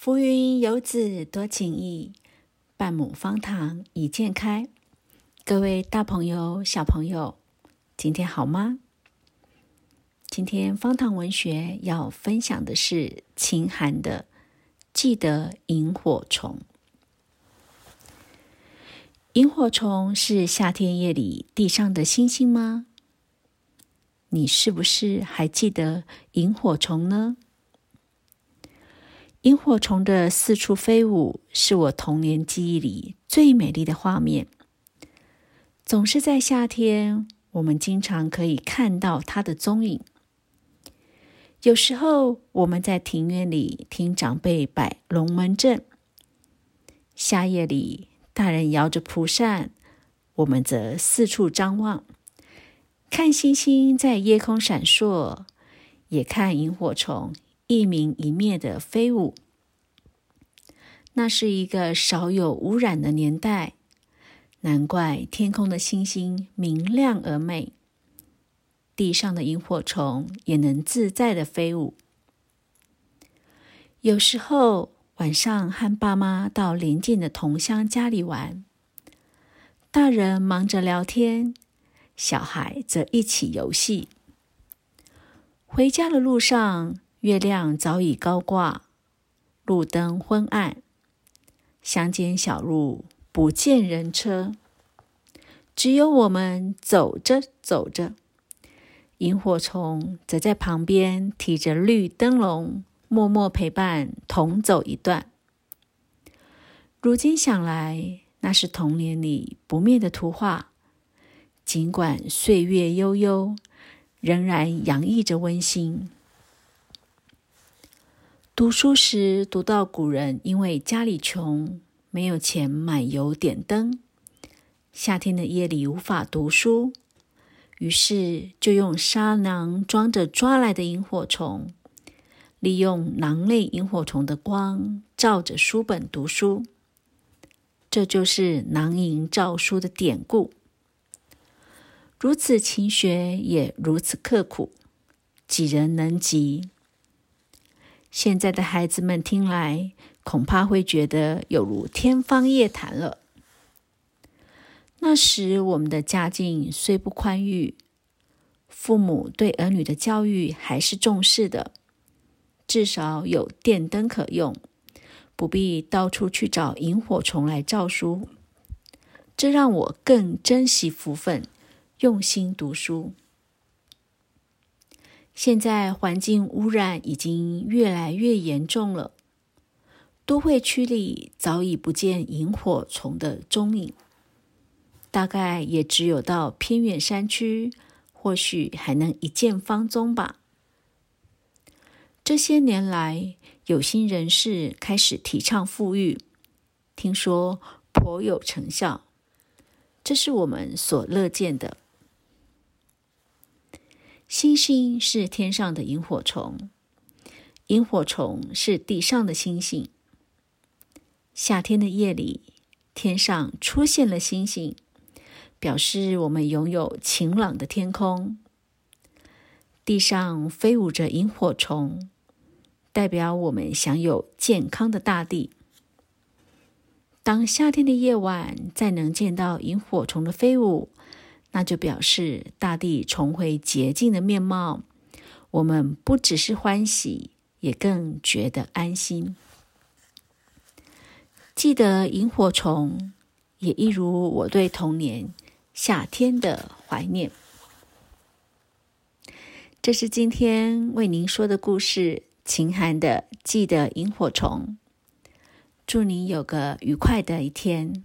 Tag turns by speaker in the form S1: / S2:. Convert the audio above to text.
S1: 浮云游子多情意，半亩方塘一鉴开。各位大朋友、小朋友，今天好吗？今天方塘文学要分享的是秦寒的《记得萤火虫》。萤火虫是夏天夜里地上的星星吗？你是不是还记得萤火虫呢？萤火虫的四处飞舞，是我童年记忆里最美丽的画面。总是在夏天，我们经常可以看到它的踪影。有时候，我们在庭院里听长辈摆龙门阵；夏夜里，大人摇着蒲扇，我们则四处张望，看星星在夜空闪烁，也看萤火虫。一明一灭的飞舞，那是一个少有污染的年代，难怪天空的星星明亮而美，地上的萤火虫也能自在的飞舞。有时候晚上和爸妈到邻近的同乡家里玩，大人忙着聊天，小孩则一起游戏。回家的路上。月亮早已高挂，路灯昏暗，乡间小路不见人车，只有我们走着走着，萤火虫则在旁边提着绿灯笼，默默陪伴，同走一段。如今想来，那是童年里不灭的图画，尽管岁月悠悠，仍然洋溢着温馨。读书时读到古人因为家里穷，没有钱买油点灯，夏天的夜里无法读书，于是就用沙囊装着抓来的萤火虫，利用囊内萤火虫的光照着书本读书。这就是囊萤照书的典故。如此勤学，也如此刻苦，几人能及？现在的孩子们听来，恐怕会觉得有如天方夜谭了。那时我们的家境虽不宽裕，父母对儿女的教育还是重视的，至少有电灯可用，不必到处去找萤火虫来照书。这让我更珍惜福分，用心读书。现在环境污染已经越来越严重了，都会区里早已不见萤火虫的踪影，大概也只有到偏远山区，或许还能一见方踪吧。这些年来，有心人士开始提倡富裕，听说颇有成效，这是我们所乐见的。星星是天上的萤火虫，萤火虫是地上的星星。夏天的夜里，天上出现了星星，表示我们拥有晴朗的天空；地上飞舞着萤火虫，代表我们享有健康的大地。当夏天的夜晚再能见到萤火虫的飞舞，那就表示大地重回洁净的面貌，我们不只是欢喜，也更觉得安心。记得萤火虫，也一如我对童年夏天的怀念。这是今天为您说的故事，秦寒的《记得萤火虫》。祝你有个愉快的一天。